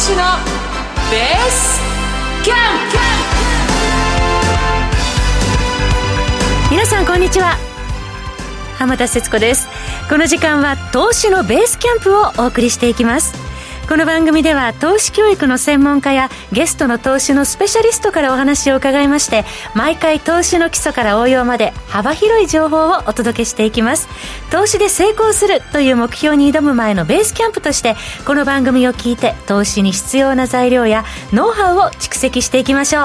志のベースキャンプ。皆さんこんにちは。浜田節子です。この時間は投資のベースキャンプをお送りしていきます。この番組では投資教育の専門家やゲストの投資のスペシャリストからお話を伺いまして毎回投資の基礎から応用まで幅広い情報をお届けしていきます。投資で成功するという目標に挑む前のベースキャンプとしてこの番組を聞いて投資に必要な材料やノウハウを蓄積していきましょう。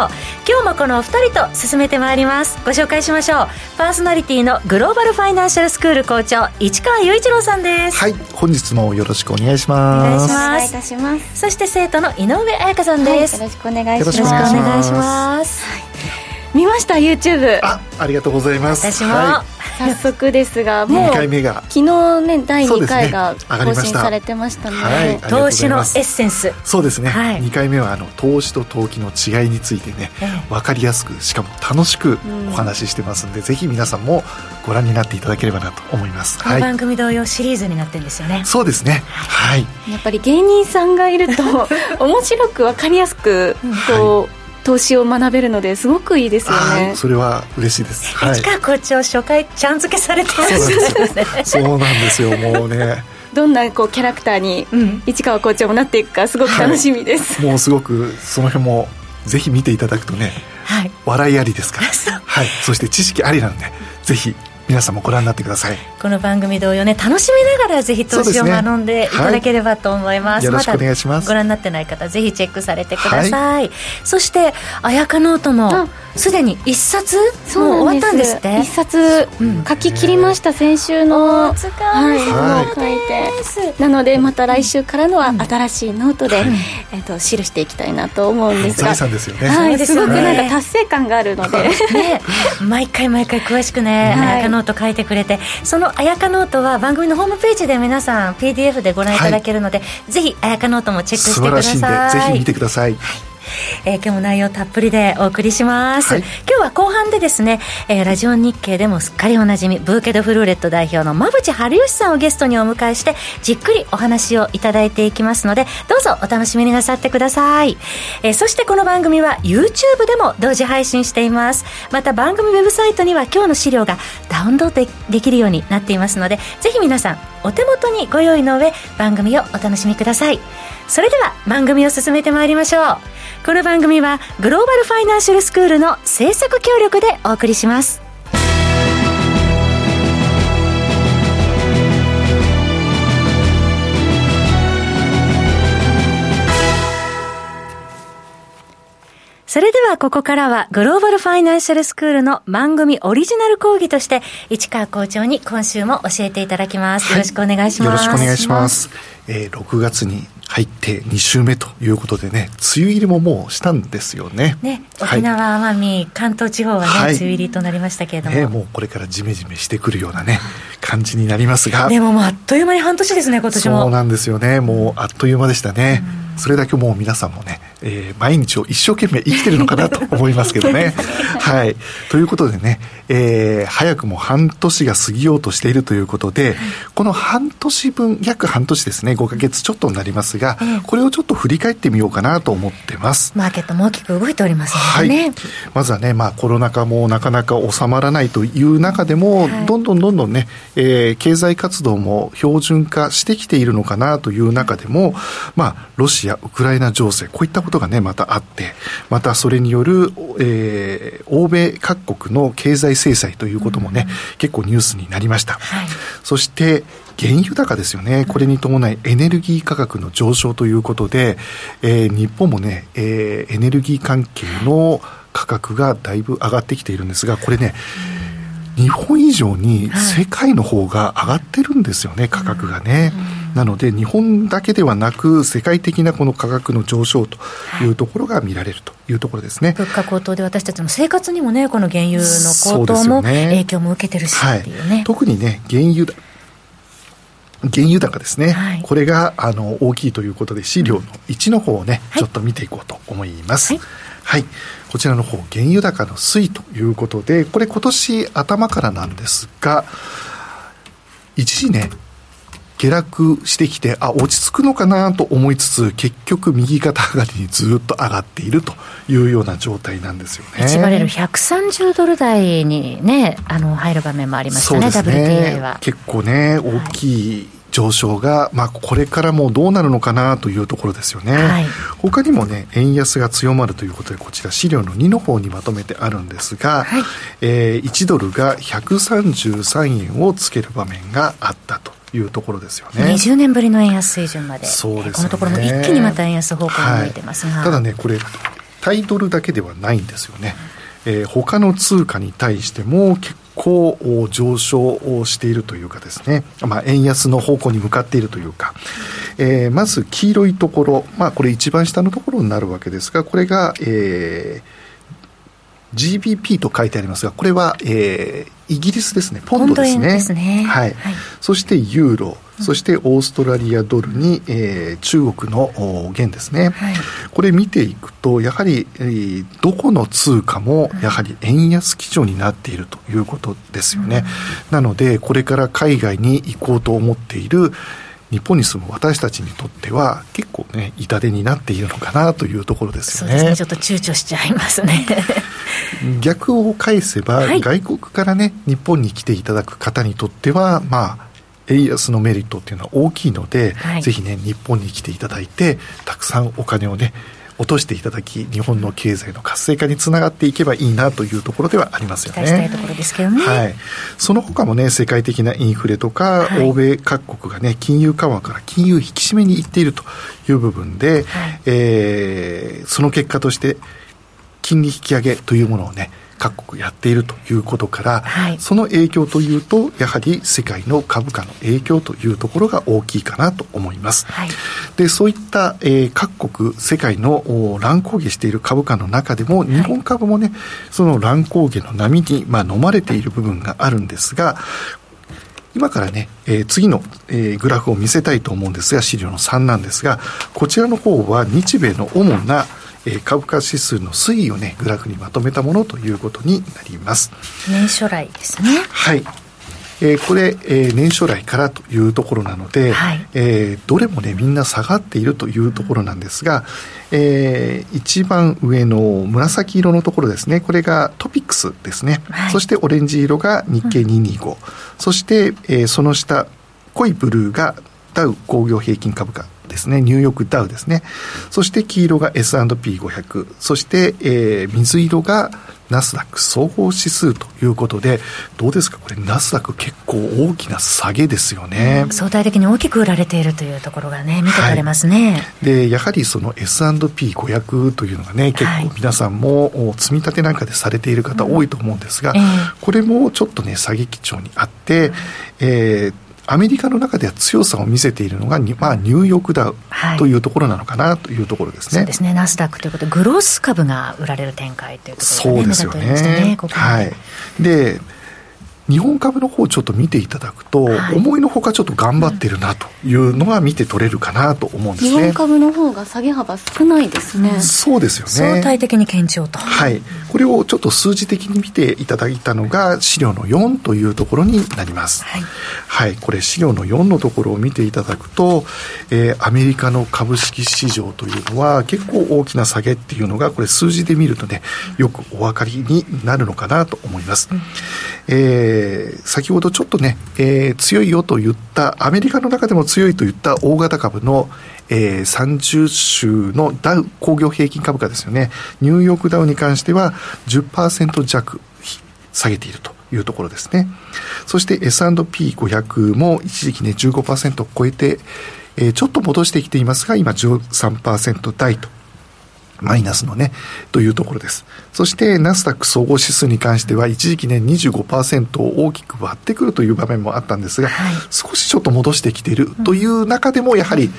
今日もこのお二人と進めてまいります。ご紹介しましょう。パーソナリティのグローバルファイナンシャルスクール校長市川雄一郎さんです。はい本日もよろしくお願いします。お願いしますたします。そして生徒の井上彩香さんです、はい、よろしくお願いします。よろしくお願いします。お願いします、はい、見ました？YouTube あありがとうございます。私も、はい早速ですがもう2回目が。昨日ね第2回が更新されてましたねはい投資のエッセンス。そうですね、はい。2回目はあの投資と投機の違いについてね、え分かりやすくしかも楽しくうん。お話ししてますんで、ぜひ皆さんもご覧になっていただければなと思います。はい。この番組同様シリーズになってるんですよね、そうですね。はい。やっぱり芸人さんがいると 面白く分かりやすくこう、投資を学べるのですごくいいですよね。はいそれは嬉しいです。はい。市川校長初回ちゃん付けされてますそうなんです。そうなんですよもうね。どんなこうキャラクターにうん。市川校長もなっていくかすごく楽しみです、もうすごくその辺もぜひ見ていただくとねはい。笑いありですからはいそして知識ありなんでぜひ皆さんもご覧になってください。この番組同様ね楽しみながらぜひ投資を学んでい。ただければと思います。はいよろしくお願いします。だご覧になってない方ぜひチェックされてください、そしてあやかノートもあすでに一冊そうもう終わなんですったんですって？一冊うん。書き切りました先週の。お疲はい、れ様を書いてです。なのでまた来週からのはうん。新しいノートで、えっと記していきたいなと思うんですが。財産ですよね、はい、すごくなんか達成感があるので。ね、毎回毎回詳しくね、はいノート書いてくれてそのあやかノートは番組のホームページで皆さん PDF でご覧いただけるので、ぜひあやかノートもチェックし素てくだ晴らしいんでさいぜひ見てくださいえー今日も内容たっぷりでお送りします、はい。今日は後半でですね、えーラジオ日経でもすっかりおなじみブーケドフルーレット代表の馬渕治好さんをゲストにお迎えしてじっくりお話をいただいていきますのでどうぞお楽しみになさってください、えーそしてこの番組は YouTube でも同時配信しています。また番組ウェブサイトには今日の資料がダウンロードでできるようになっていますのでぜひ皆さんお手元にご用意の上番組をお楽しみください。それでは番組を進めてまいりましょう。この番組はグローバルファイナンシャルスクールの制作協力でお送りします。それではここからはグローバルファイナンシャルスクールの番組オリジナル講義として市川校長に今週も教えていただきます、よろしくお願いしますよろしくお願いします。えー、6月に入って2週目ということでね、梅雨入りももうしたんですよね。ね、はい沖縄、奄美、関東地方はね、はい梅雨入りとなりましたけれども、ね、もうこれからジメジメしてくるようなね、感じになりますが。でももうあっという間に半年ですね、今年も。そうなんですよね。もうあっという間でしたね。それだけもう皆さんもね、えー毎日を一生懸命生きてるのかなと思いますけどね。はい。ということでね、えー早くも半年が過ぎようとしているということで、この半年分、約半年ですね、5ヶ月ちょっとになりますが、ええこれをちょっと振り返ってみようかなと思ってます。マーケットも大きく動いておりますはい、のでね。まずはね、まあ、コロナ禍もなかなか収まらないという中でも、はいどんどんどんどんね、えー経済活動も標準化してきているのかなという中でも、まあ、ロシア、ウクライナ情勢、こういったことがね、またあって、またそれによる、えー欧米各国の経済制裁ということもね、結構ニュースになりました。はいそして、原油高ですよね。これに伴いエネルギー価格の上昇ということで、えー日本もね、えーエネルギー関係の価格がだいぶ上がってきているんですが、これね、日本以上に世界の方が上がってるんですよね、価格がね。なので、日本だけではなく、世界的なこの価格の上昇というところが見られるというところですね。物価高騰で私たちの生活にもね、この原油の高騰も影響も受けてるしはい。特にね、原油だ、原油高ですね、はい。これがあの大きいということで、資料の1の方をね、はい。ちょっと見ていこうと思います。ははいい、こちらの方、原油高の推移ということで、これ、今年頭からなんですが、一時ね、下落してきて、あ、落ち着くのかなと思いつつ、結局右肩上がりにずっと上がっているというような状態なんですよね。1バレル130ドル台にね、あの、入る場面もありましたね、ね。WTI は。結構ね、大きい、上昇が、まあ、これからもどうなるのかなというところですよね、はい、他にもね円安が強まるということでこちら資料の2の方にまとめてあるんですが、はい、えー、1ドルが133円をつける場面があったというところですよね。20年ぶりの円安水準まで。そうです、ね、このところも一気にまた円安方向に向いてますが、はい、ただねこれタイドルだけではないんですよね、えー、他の通貨に対しても結構上昇をしているというかですね、まあ、円安の方向に向かっているというか、えー、まず黄色いところ、まあ、これ一番下のところになるわけですが、これが、えー、GBP と書いてありますが、これは、えー、イギリスですね、ポンドですね。ですね。はい。はい、そしてユーロ、そしてオーストラリアドルに、えー、中国の元ですね、はい、これ見ていくと、やはり、えー、どこの通貨もやはり円安基調になっているということですよね。なので、これから海外に行こうと思っている日本に住む私たちにとっては結構ね痛手になっているのかなというところですよね。そうですね。ちょっと躊躇しちゃいますね逆を返せば、はい、外国からね日本に来ていただく方にとってはまあ円安のメリットっていうのは大きいので、はい、ぜひね、日本に来ていただいて、たくさんお金をね、落としていただき、日本の経済の活性化につながっていけばいいなというところではありますよね。はい。その他もね、世界的なインフレとか、はい、欧米各国がね、金融緩和から金融引き締めに行っているという部分で、はい、えー、その結果として、金利引き上げというものをね、各国やっているということから、はい、その影響というとやはり世界の株価の影響というところが大きいかなと思います。はい、でそういった、えー、各国世界の乱高下している株価の中でも日本株もね、その乱高下の波に、まあ、飲まれている部分があるんですが今からね、えー、次の、えー、グラフを見せたいと思うんですが資料の3なんですがこちらの方は日米の主なえー、株価指数の推移をねグラフにまとめたものということになります。年初来ですね。はい。えー、これ、えー、年初来からというところなので、はい、えー、どれもねみんな下がっているというところなんですが、えー、一番上の紫色のところですね。これがトピックスですね、はい、そしてオレンジ色が日経225、うん、そして、えー、その下濃いブルーがダウ工業平均株価ですね、ニューヨークダウですね。そして黄色が S&P500、そして、えー、水色がナスダック。総合指数ということで、どうですか、これ、ナスダック、結構大きな下げですよね、相対的に大きく売られているというところがね、見て取れますね、はい、でやはりその S&P500 というのがね、結構皆さんも積み立てなんかでされている方、多いと思うんですが、うんえ。ー、これもちょっとね、下げ基調にあって、えーアメリカの中では強さを見せているのが、まあ、ニューヨークダウとい。うところなのかなというところですね。そうですね、ナスダックということで、グロース株が売られる展開ということで、ね、そうですよね。ね。はい、で日本株の方ちょっと見ていただくと、はい、思いのほかちょっと頑張ってるなというのが見て取れるかなと思うんですね。日本株の方が下げ幅少ないですね。そうですよね。相対的に堅調と。はい。これをちょっと数字的に見ていただいたのが資料の4というところになります。はい。はい。これ資料の4のところを見ていただくと、えー、アメリカの株式市場というのは結構大きな下げっていうのがこれ数字で見るとね、よくお分かりになるのかなと思います。うん、えーえー、先ほどちょっとね、えー、強いよと言った、アメリカの中でも強いと言った大型株の、えー、30週のダウ工業平均株価ですよね。ニューヨークダウに関しては10%弱下げているというところですね。そして S&P500 も一時期ね15%を超えて、えー、ちょっと戻してきていますが、今13%台とマイナスのね、というところです。そして、ナスダック総合指数に関しては、一時期ね、25%を大きく割ってくるという場面もあったんですが、はい、少しちょっと戻してきているという中でも、やはり、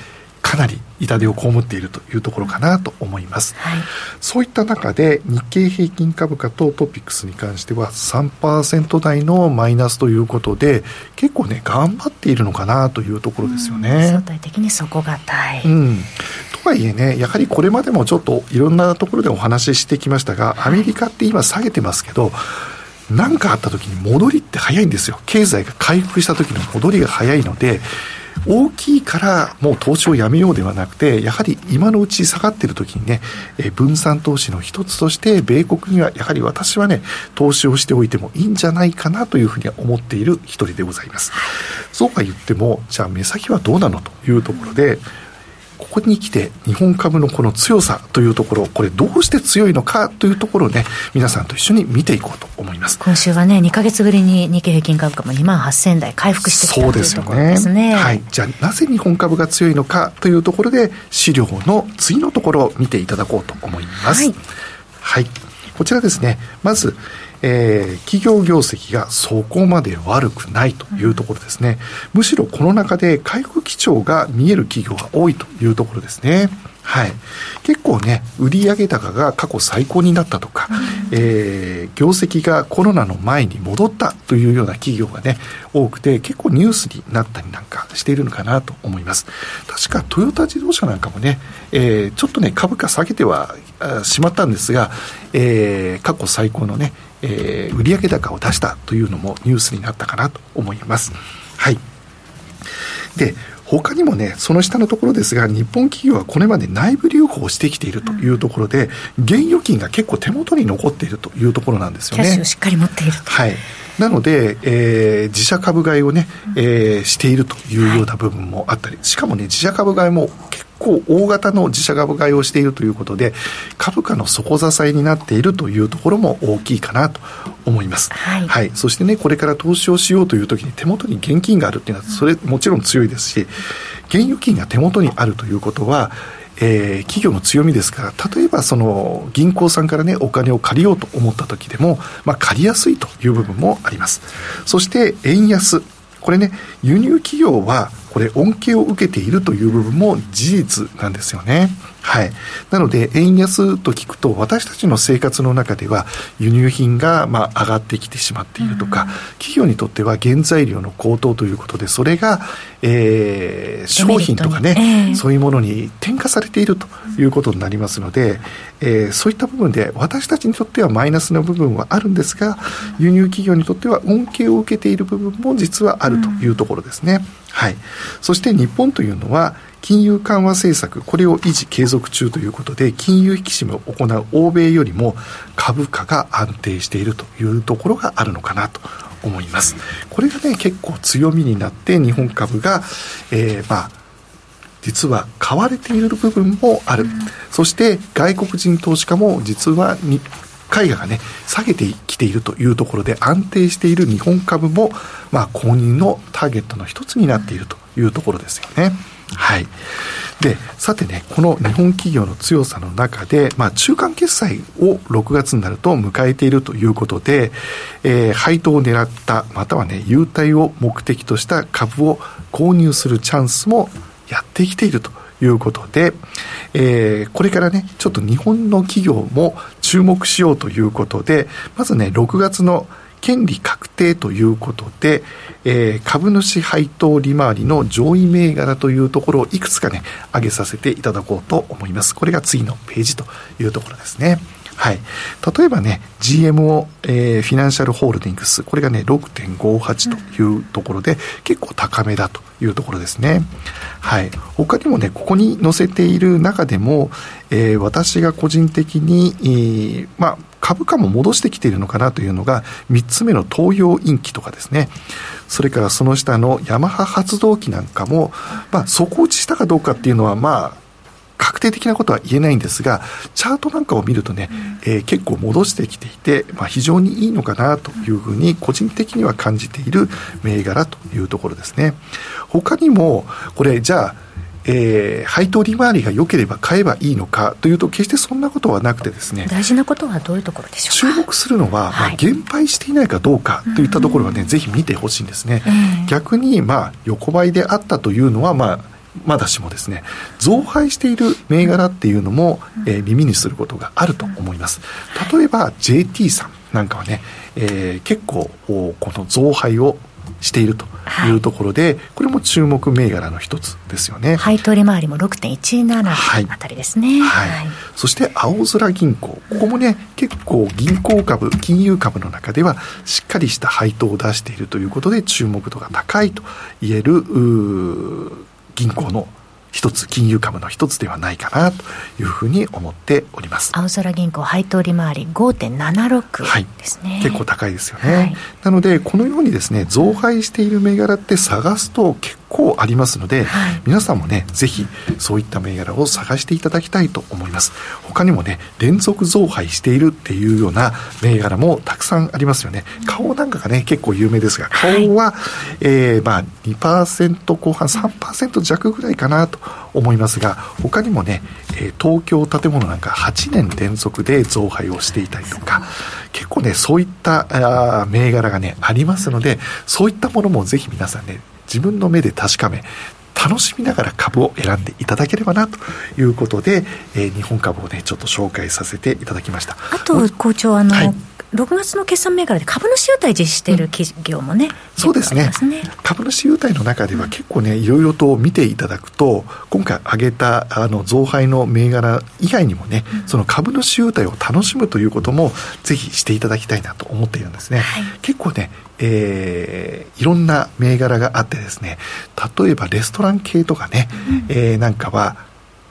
かなり痛手を被っているというところかなと思います、はい、そういった中で日経平均株価とトピックスに関しては3%台のマイナスということで結構ね頑張っているのかなというところですよね。相対的に底堅い、うん、とはいえねやはりこれまでもちょっといろんなところでお話ししてきましたがアメリカって今下げてますけど何かあった時に戻りって早いんですよ。経済が回復した時の戻りが早いので大きいからもう投資をやめようではなくて、やはり今のうち下がっている時にね、え分散投資の一つとして、米国にはやはり私はね、投資をしておいてもいいんじゃないかなというふうには思っている一人でございます。そうは言っても、じゃあ目先はどうなのというところで、ここに来て日本株のこの強さというところ、これどうして強いのかというところをね、皆さんと一緒に見ていこうと思います。今週はね、2か月ぶりに日経平均株価も2万8000台回復してきたそうですよね。ですね。はい。じゃあなぜ日本株が強いのかというところで、資料の次のところを見ていただこうと思います。はい。はい、こちらですね、まず、えー、企業業績がそこまで悪くないというところですね。むしろこの中で回復基調が見える企業が多いというところですね。はい。結構ね、売上高が過去最高になったとか、うん、えー、業績がコロナの前に戻ったというような企業がね、多くて、結構ニュースになったりなんかしているのかなと思います。確かトヨタ自動車なんかもね、えー、ちょっとね、株価下げてはしまったんですが、えー、過去最高のね、えー、売上高を出したというのもニュースになったかなと思います。はい。で、他にもね、その下のところですが、日本企業はこれまで内部留保をしてきているというところで、現預金が結構手元に残っているというところなんですよね。キャッシュをしっかり持っていると。はい。なので、えー、自社株買いをね、えー、しているというような部分もあったり、しかもね、自社株買いも結構大型の自社株買いをしているということで、株価の底支えになっているというところも大きいかなと思います。はい。はい、そしてね、これから投資をしようというときに手元に現金があるっていうのは、それもちろん強いですし、現預金が手元にあるということは、えー、企業の強みですから、例えばその銀行さんからね、お金を借りようと思った時でも、まあ借りやすいという部分もあります。そして円安。これね、輸入企業はこれ恩恵を受けているという部分も事実なんですよね。はい。なので、円安と聞くと、私たちの生活の中では、輸入品が、まあ、上がってきてしまっているとか、うん、企業にとっては原材料の高騰ということで、それが、えー、商品とかね、えー、そういうものに転嫁されているということになりますので、えー、そういった部分で、私たちにとってはマイナスの部分はあるんですが、輸入企業にとっては恩恵を受けている部分も実はあるというところですね。うん、はい。そして日本というのは、金融緩和政策、これを維持継続中ということで、金融引き締めを行う欧米よりも株価が安定しているというところがあるのかなと思います。これがね、結構強みになって日本株が、えー、まあ、実は買われている部分もある。そして外国人投資家も実は日海外がね、下げてきているというところで安定している日本株も、まあ、公認のターゲットの一つになっているというところですよね。はい。で、さてね、この日本企業の強さの中で、まあ、中間決済を6月になると迎えているということで、えー、配当を狙った、またはね、優待を目的とした株を購入するチャンスもやってきているということで、えー、これからね、ちょっと日本の企業も注目しようということで、まずね、6月の権利確定ということで、えー、株主配当利回りの上位銘柄というところをいくつかね、挙げさせていただこうと思います。これが次のページというところですね。はい。例えばね、GMO、えー、フィナンシャルホールディングス、これがね、6.58というところで、うん、結構高めだというところですね。はい。他にもね、ここに載せている中でも、えー、私が個人的に、えー、まあ、株価も戻してきているのかなというのが、3つ目の東洋インキとかですね。それからその下のヤマハ発動機なんかも、まあ、底打ちしたかどうかっていうのは、まあ、確定的なことは言えないんですが、チャートなんかを見るとね、えー、結構戻してきていて、まあ、非常にいいのかなというふうに個人的には感じている銘柄というところですね。他にも、これじゃあ、えー、配当利回りが良ければ買えばいいのかというと、決してそんなことはなくてですね。大事なことはどういうところでしょう注目するのは、まあ、減配していないかどうかといったところはね、ぜひ見てほしいんですね。逆に、まあ、横ばいであったというのは、まあ、まだしもですね、増配している銘柄っていうのも、えー、耳にすることがあると思います。例えば JT さんなんかはね、えー、結構この増配をしているというところで、はい、これも注目銘柄の一つですよね。配当利回りも6.17あたりですね。はい。はい、そして青空銀行、ここもね、結構銀行株、金融株の中ではしっかりした配当を出しているということで注目度が高いと言える一つ金融株の一つではないかなというふうに思っております。青空銀行配当利回り5.76ですね、はい、結構高いですよね、はい、なのでこのようにですね増配している銘柄って探すと結構ありますので、はい、皆さんもねぜひそういった銘柄を探していただきたいと思います。他にもね連続増配しているっていうような銘柄もたくさんありますよね。顔なんかがね結構有名ですが顔は、はい、えー、まあ2%後半3%弱ぐらいかなと思いますが他にもね、えー、東京建物なんか8年連続で増配をしていたりとか結構ねそういったあ銘柄がねありますのでそういったものもぜひ皆さんね自分の目で確かめ楽しみながら株を選んでいただければなということで、えー、日本株をねちょっと紹介させていただきました。あと校長あの、はい。6月の決算銘柄で株主優待実施している企業もね、うん、そうですね、ね、株主優待の中では結構ね、いろいろと見ていただくと、今回挙げたあの増配の銘柄以外にもね、うん、その株主優待を楽しむということも、ぜひしていただきたいなと思っているんですね。はい、結構ね、えー、いろんな銘柄があってですね、例えばレストラン系とかね、うん、えー、なんかは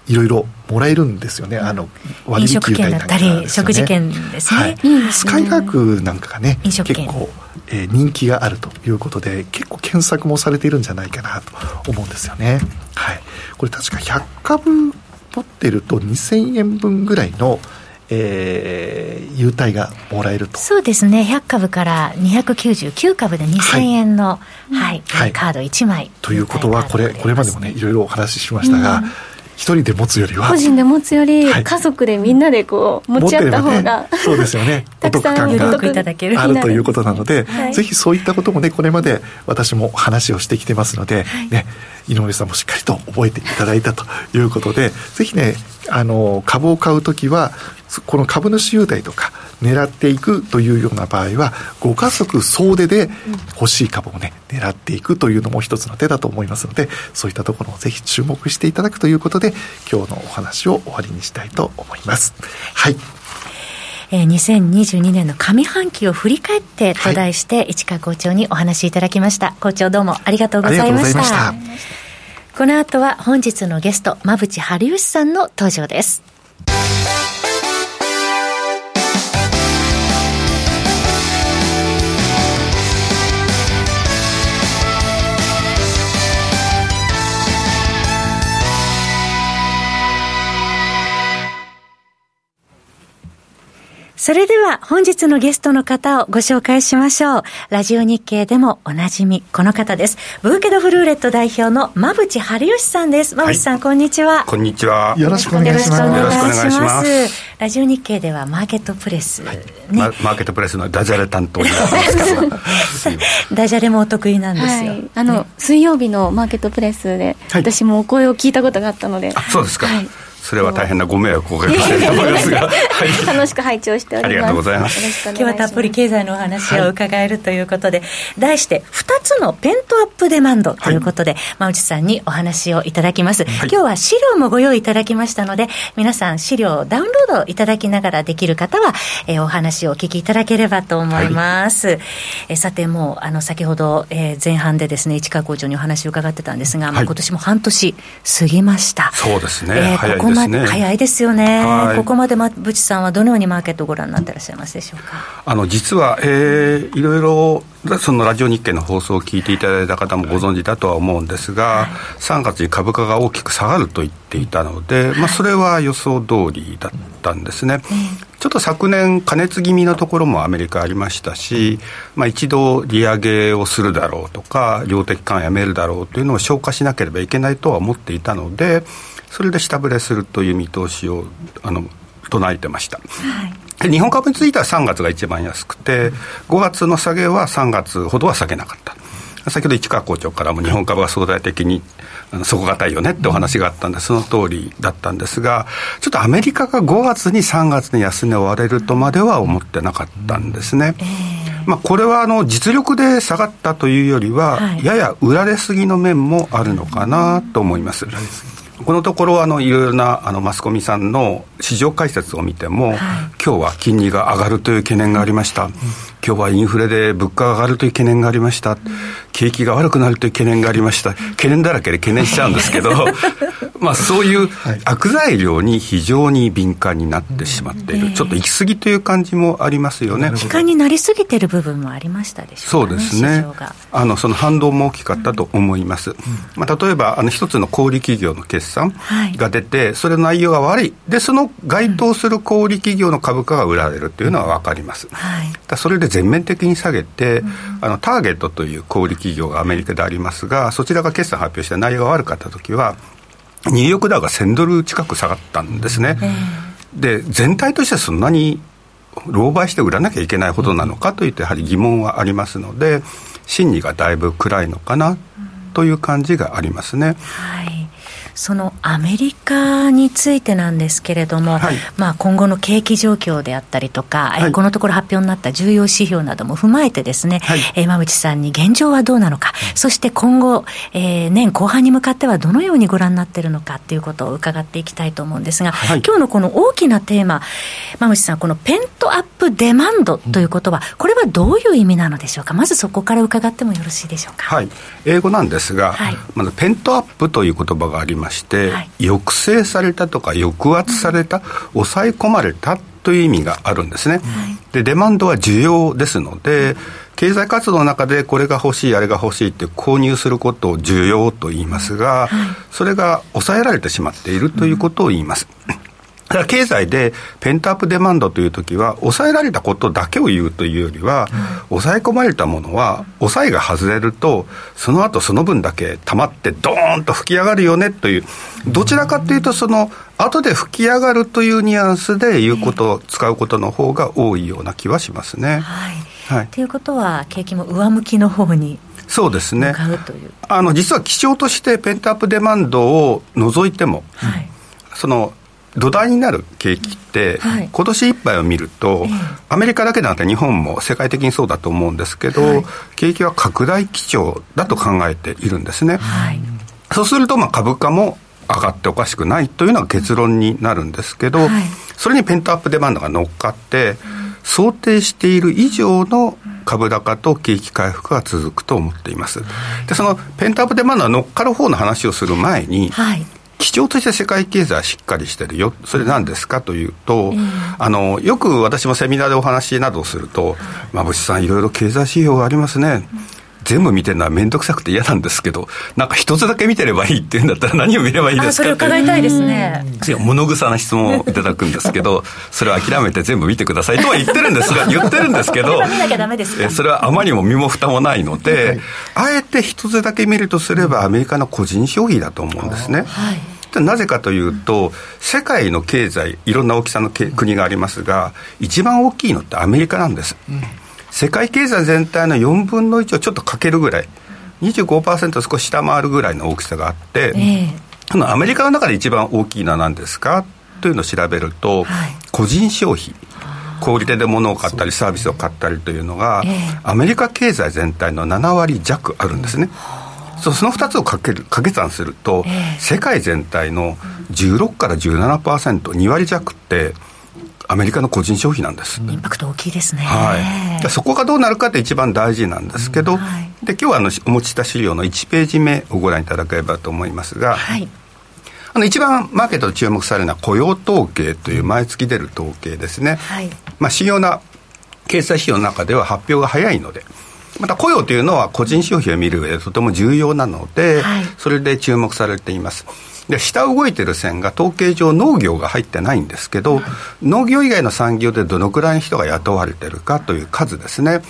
いろいろもらえるんですよね、あの割引券だったり、食事券ですね、はい、スカイラークなんかがね、結構、えー、人気があるということで、結構検索もされているんじゃないかなと思うんですよね。はい、これ確か100株持ってると2000円分ぐらいのえー、優待がもらえると。そうですね。100株から299株で2000円の、はい、はいはい、カード1枚。ということはこれこれまでもねいろいろお話ししましたが、うん。一人で持つよりは？個人で持つより、家族でみんなでこう持ち合った方が、ね、そうですよね。お得感があるということなので、はい、ぜひそういったこともねこれまで私も話をしてきてますので、はい、ね井上さんもしっかりと覚えていただいたということでぜひねあの株を買う時はこの株主優待とか狙っていくというような場合はご家族総出で欲しい株をね狙っていくというのも一つの手だと思いますのでそういったところをぜひ注目していただくということで今日のお話を終わりにしたいと思います。はい。えー、2022年の上半期を振り返ってと題して、はい、市川校長にお話しいただきました。校長どうもありがとうございましたこの後は本日のゲスト馬淵春吉さんの登場です。それでは本日のゲストの方をご紹介しましょう。ラジオ日経でもおなじみ、この方です。ブーケドフルーレット代表の馬淵春吉さんです。馬淵さん、はい、こんにちは。こんにちは。よろしくお願いします。よろしくお願いします。ラジオ日経ではマーケットプレス、はい、ねマ、マーケットプレスのダジャレ担当 ダジャレもお得意なんですよ、はい、あの、ね、水曜日のマーケットプレスで、私もお声を聞いたことがあったので、あそうですか、はいそれは大変なご迷惑をおかけしていると思いますが、はい、楽しく拝聴しております。ありがとうございます。今日はたっぷり経済のお話を伺えるということで、はい、題して2つのペントアップデマンドということで、はい、馬内さんにお話をいただきます、はい、今日は資料もご用意いただきましたので皆さん資料をダウンロードいただきながらできる方は、えー、お話をお聞きいただければと思います、はい、えー、さてもうあの先ほど、えー、前半でですね市川校長にお話を伺ってたんですが、まあ、今年も半年過ぎました。そうですね、えー、ここまで早いですよね、はい、ここまで馬淵さんはどのようにマーケットをご覧になってらっしゃいますでしょうか？あの実は、えー、いろいろそのラジオ日経の放送を聞いていただいた方もご存知だとは思うんですが、はい、3月に株価が大きく下がると言っていたので、まあ、それは予想通りだったんですね。ちょっと昨年、加熱気味のところもアメリカありましたし、まあ、一度利上げをするだろうとか、量的緩和やめるだろうというのを消化しなければいけないとは思っていたので、それで下振れするという見通しをあの唱えてました。はい、日本株については3月が一番安くて、5月の下げは3月ほどは下げなかった。先ほど市川校長からも日本株は相対的に底堅いよねってお話があったんで、その通りだったんですが、ちょっとアメリカが5月に3月に安値を割れるとまでは思ってなかったんですね。まあ、これはあの実力で下がったというよりは、やや売られすぎの面もあるのかなと思います。このところあのいろいろなあのマスコミさんの市場解説を見ても、はい、今日は金利が上がるという懸念がありました、うん、今日はインフレで物価が上がるという懸念がありました、うん、景気が悪くなるという懸念がありました。懸念だらけで懸念しちゃうんですけど まあ、そういう悪材料に非常に敏感になってしまっている、ちょっと行き過ぎという感じもありますよね。悲観になりすぎてる部分もありましたでしょうか、ね、そうですね。あのその反動も大きかったと思います。うん、まあ、例えばあの一つの小売企業の決算が出て、はい、それの内容が悪い。で、その該当する小売企業の株価が売られるというのは分かります。はい、だそれで全面的に下げて、あのターゲットという小売企業がアメリカでありますが、そちらが決算発表して内容が悪かったときは、ニューヨークダウが1000ドル近く下がったんですね。で、全体としてはそんなに狼狽して売らなきゃいけないほどなのかといってやはり疑問はありますので心理がだいぶ暗いのかなという感じがありますね。はいそのアメリカについてなんですけれども、はい、まあ、今後の景気状況であったりとか、はい、このところ発表になった重要指標なども踏まえてですね、はい、えー、馬渕さんに現状はどうなのか、そして今後、えー、年後半に向かってはどのようにご覧になっているのかということを伺っていきたいと思うんですが、はい、今日のこの大きなテーマ、馬渕さん、このペントアップデマンドという言葉、これはどういう意味なのでしょうか、まずそこから伺ってもよろしいでしょうか？はい、英語なんですが、まずペントアップという言葉がありまして、はい、抑制されたとか抑圧された、うん、抑え込まれたという意味があるんですね、はい、でデマンドは需要ですので、経済活動の中でこれが欲しいあれが欲しいって購入することを需要と言いますが、はい、それが抑えられてしまっているということを言います、うん経済でペントアップデマンドというときは、抑えられたことだけを言うというよりは、抑え込まれたものは、抑えが外れると、その後その分だけ溜まって、ドーンと吹き上がるよねという、どちらかというと、その後で吹き上がるというニュアンスで言うこと、使うことの方が多いような気はしますね。はい。はい、ということは、景気も上向きの方にそうですね。あの実は基調としてペントアップデマンドを除いても、はい、その土台になる景気って、はい、今年いっぱいを見ると、アメリカだけでなくて日本も世界的にそうだと思うんですけど、はい、景気は拡大基調だと考えているんですね。はい、そうすると、まあ、株価も上がっておかしくないというのが結論になるんですけど、それにペントアップデマンドが乗っかって、想定している以上の株高と景気回復が続くと思っています。で、そのペントアップデマンドが乗っかる方の話をする前に、はい、基調として世界経済はしっかりしてるよ、それ何ですかというと、えー、あのよく私もセミナーでお話などをすると、まぶしさん、いろいろ経済指標がありますね。全部見てるのは面倒くさくて嫌なんですけど、なんか一つだけ見てればいいっていうんだったら何を見ればいいですかそれ伺いたいですね。物臭な質問をいただくんですけど、それを諦めて全部見てくださいとは言ってるんですが、言ってるんですけど、それはあまりにも身も蓋もないので、あえて一つだけ見るとすればアメリカの個人消費だと思うんですね。はいなぜかというと、世界の経済、いろんな大きさの国がありますが、一番大きいのってアメリカなんです。世界経済全体の4分の1をちょっとかけるぐらい、25%少し下回るぐらいの大きさがあって、えー、のアメリカの中で一番大きいのは何ですか？というのを調べると、はい、個人消費。小売店で物を買ったりサービスを買ったりというのが、えー、アメリカ経済全体の7割弱あるんですね。そその2つをかける掛け算すると、えー、世界全体の16から 17%2 割弱ってアメリカの個人消費なんです。インパクト大きいですね。はい。そこがどうなるかって一番大事なんですけど、うんはい、で今日はあのお持ちした資料の1ページ目をご覧いただければと思いますが、はい、あの一番マーケットで注目されるのは雇用統計という毎月出る統計ですね。はい、まあ主要な経済指標の中では発表が早いので。また雇用というのは個人消費を見る上でとても重要なので、はい、それで注目されています。で下動いてる線が統計上農業が入ってないんですけど、農業以外の産業でどのくらいの人が雇われてるかという数ですね。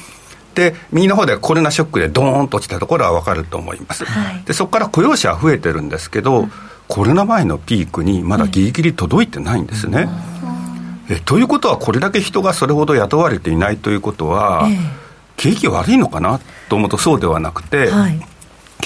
で右の方でコロナショックでドーンと落ちたところは分かると思います、はい、でそこから雇用者は増えてるんですけど、うん、コロナ前のピークにまだギリギリ届いてないんですね、うん、えということはこれだけ人がそれほど雇われていないということは、えー景気悪いのかなと思うとそうではなくて、はい、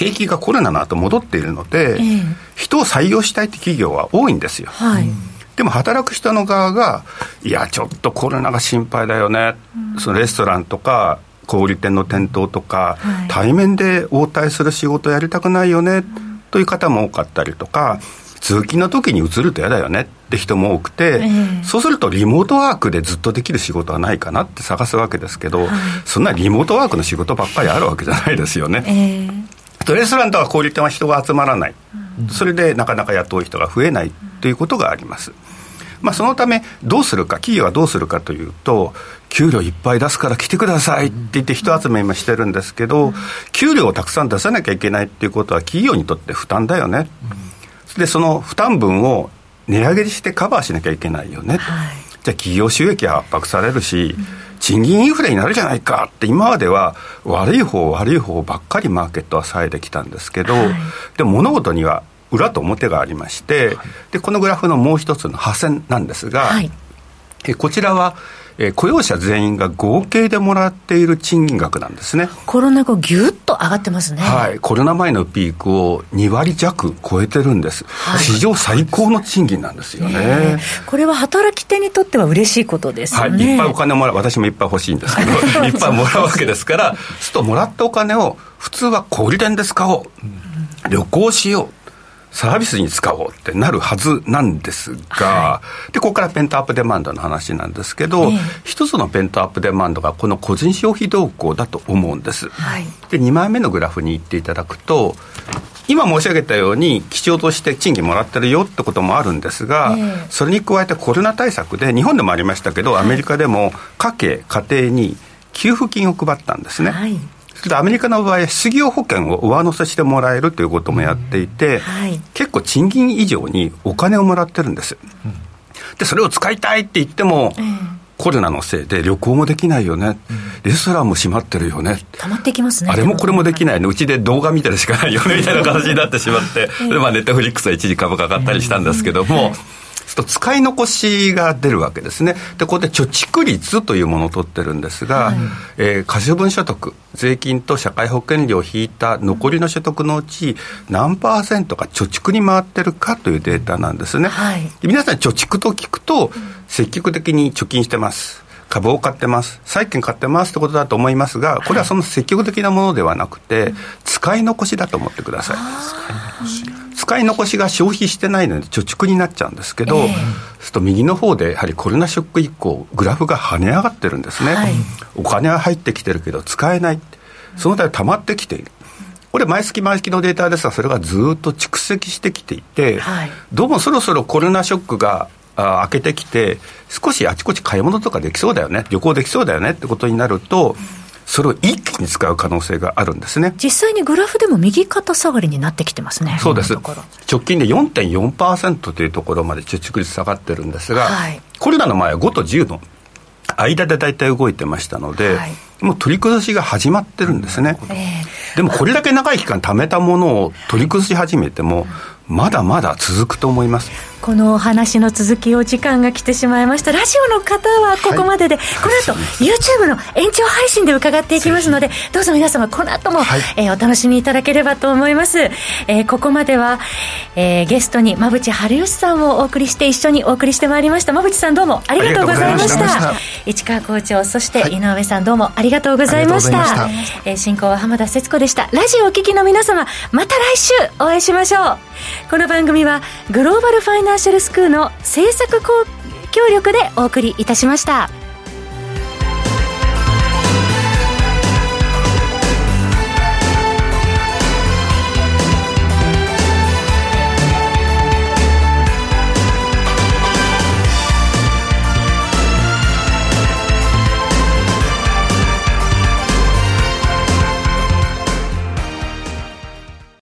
景気がコロナの後戻っているので、えー、人を採用したいって企業は多いんですよ。はい、でも働く人の側が、いや、ちょっとコロナが心配だよね、うん、そのレストランとか、小売店の店頭とか、はい、対面で応対する仕事やりたくないよね、という方も多かったりとか、通勤の時に移ると嫌だよねって人も多くて、えー、そうするとリモートワークでずっとできる仕事はないかなって探すわけですけど、はい、そんなリモートワークの仕事ばっかりあるわけじゃないですよね。えー、レストランとか小売店は人が集まらない。うんそれでなかなか雇う人が増えないということがあります。まあ、そのため、どうするか、企業はどうするかというと、給料いっぱい出すから来てくださいって言って人集め今してるんですけど、給料をたくさん出さなきゃいけないっていうことは企業にとって負担だよね。で、その負担分を値上げしてカバーしなきゃいけないよね。はい、じゃあ企業収益は圧迫されるし、賃金インフレになるじゃないかって今までは悪い方悪い方ばっかりマーケットはさえてきたんですけど、はい、でも物事には裏と表がありまして、でこのグラフのもう一つの破線なんですが、はい、えこちらは、え雇用者全員が合計でもらっている賃金額なんですね。コロナ後、ぎゅっと上がってますね、はい、コロナ前のピークを2割弱超えてるんです、はい、史上最高の賃金なんですよね、これは働き手にとっては嬉しいことですよね、はい、いっぱいお金もらう、私もいっぱい欲しいんですけど、いっぱいもらうわけですから、するともらったお金を普通は小売店で使おう、旅行しよう。サービスに使おうってなるはずなんですが、はい、でここからペントアップデマンドの話なんですけど、えー、一つのペントアップデマンドがこの個人消費動向だと思うんです、はい、で2枚目のグラフに行っていただくと今申し上げたように基調として賃金もらってるよってこともあるんですが、えー、それに加えてコロナ対策で日本でもありましたけど、アメリカでも家計家庭に給付金を配ったんですね、はいアメリカの場合、失業保険を上乗せしてもらえるということもやっていて、はい、結構賃金以上にお金をもらってるんです。で、それを使いたいって言っても、コロナのせいで旅行もできないよね、レストランも閉まってるよね、たまってきますね。あれもこれもできないの、うちで動画見てるしかないよねみたいな形になってしまって、でまあ、ネットフリックスは一時株価上がったりしたんですけども。と使い残しが出るわけですね。で、ここで貯蓄率というものを取ってるんですが、はい、えー、可処分所得、税金と社会保険料を引いた残りの所得のうち何パーセントが貯蓄に回ってるかというデータなんですね。はい、皆さん貯蓄と聞くと、積極的に貯金してます。株を買ってます、債券買ってますってことだと思いますが、これはその積極的なものではなくて、使い残しだと思ってください。使い残しが消費してないので貯蓄になっちゃうんですけど、えー、すと右の方でやはりコロナショック以降グラフが跳ね上がってるんですね、はい、お金は入ってきてるけど使えない。そのため溜まってきている。これ毎月毎月のデータですがそれがずっと蓄積してきていて、はい、どうもそろそろコロナショックがあ開けてきて少しあちこち買い物とかできそうだよね。旅行できそうだよねってことになると、うんそれを一気に使う可能性があるんですね。実際にグラフでも右肩下がりになってきてますね。そうです。直近で4.4%というところまで貯蓄率下がってるんですが、はい、コロナの前は5と10の間で大体動いてましたので、はい、もう取り崩しが始まってるんですね、えー、でもこれだけ長い期間貯めたものを取り崩し始めても、まだまだ続くと思いますこのお話の続きを時間が来てしまいました。ラジオの方はここまでで、はい、この後 YouTube の延長配信で伺っていきますのでどうぞ皆様この後も、はい、えー、お楽しみいただければと思います、えー、ここまでは、えー、ゲストに馬淵春吉さんをお送りして一緒にお送りしてまいりました。馬淵さんどうもありがとうございました。市川校長そして井上さんどうもありがとうございました、えー、進行は浜田節子でした。ラジオお聞きの皆様また来週お会いしましょう。この番組はグローバルファイナンシャルスクールの制作協力でお送りいたしました。